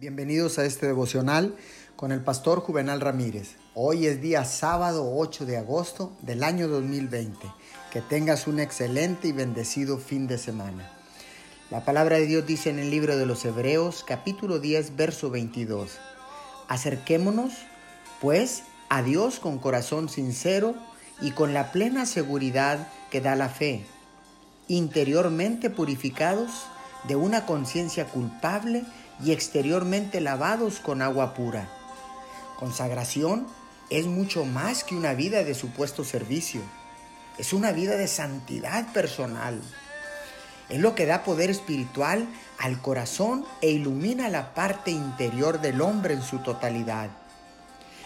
Bienvenidos a este devocional con el pastor Juvenal Ramírez. Hoy es día sábado 8 de agosto del año 2020. Que tengas un excelente y bendecido fin de semana. La palabra de Dios dice en el libro de los Hebreos capítulo 10 verso 22. Acerquémonos pues a Dios con corazón sincero y con la plena seguridad que da la fe, interiormente purificados de una conciencia culpable y exteriormente lavados con agua pura. Consagración es mucho más que una vida de supuesto servicio. Es una vida de santidad personal. Es lo que da poder espiritual al corazón e ilumina la parte interior del hombre en su totalidad.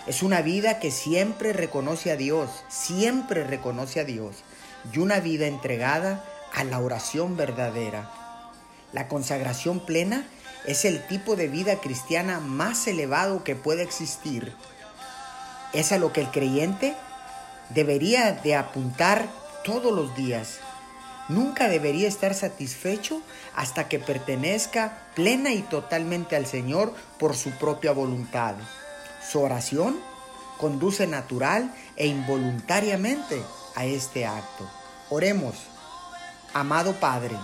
Es una vida que siempre reconoce a Dios, siempre reconoce a Dios, y una vida entregada a la oración verdadera. La consagración plena es el tipo de vida cristiana más elevado que puede existir. Es a lo que el creyente debería de apuntar todos los días. Nunca debería estar satisfecho hasta que pertenezca plena y totalmente al Señor por su propia voluntad. Su oración conduce natural e involuntariamente a este acto. Oremos, amado Padre,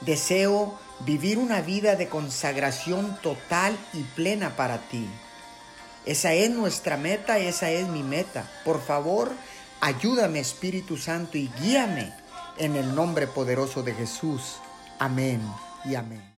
deseo vivir una vida de consagración total y plena para ti. Esa es nuestra meta, esa es mi meta. Por favor, ayúdame Espíritu Santo y guíame en el nombre poderoso de Jesús. Amén y amén.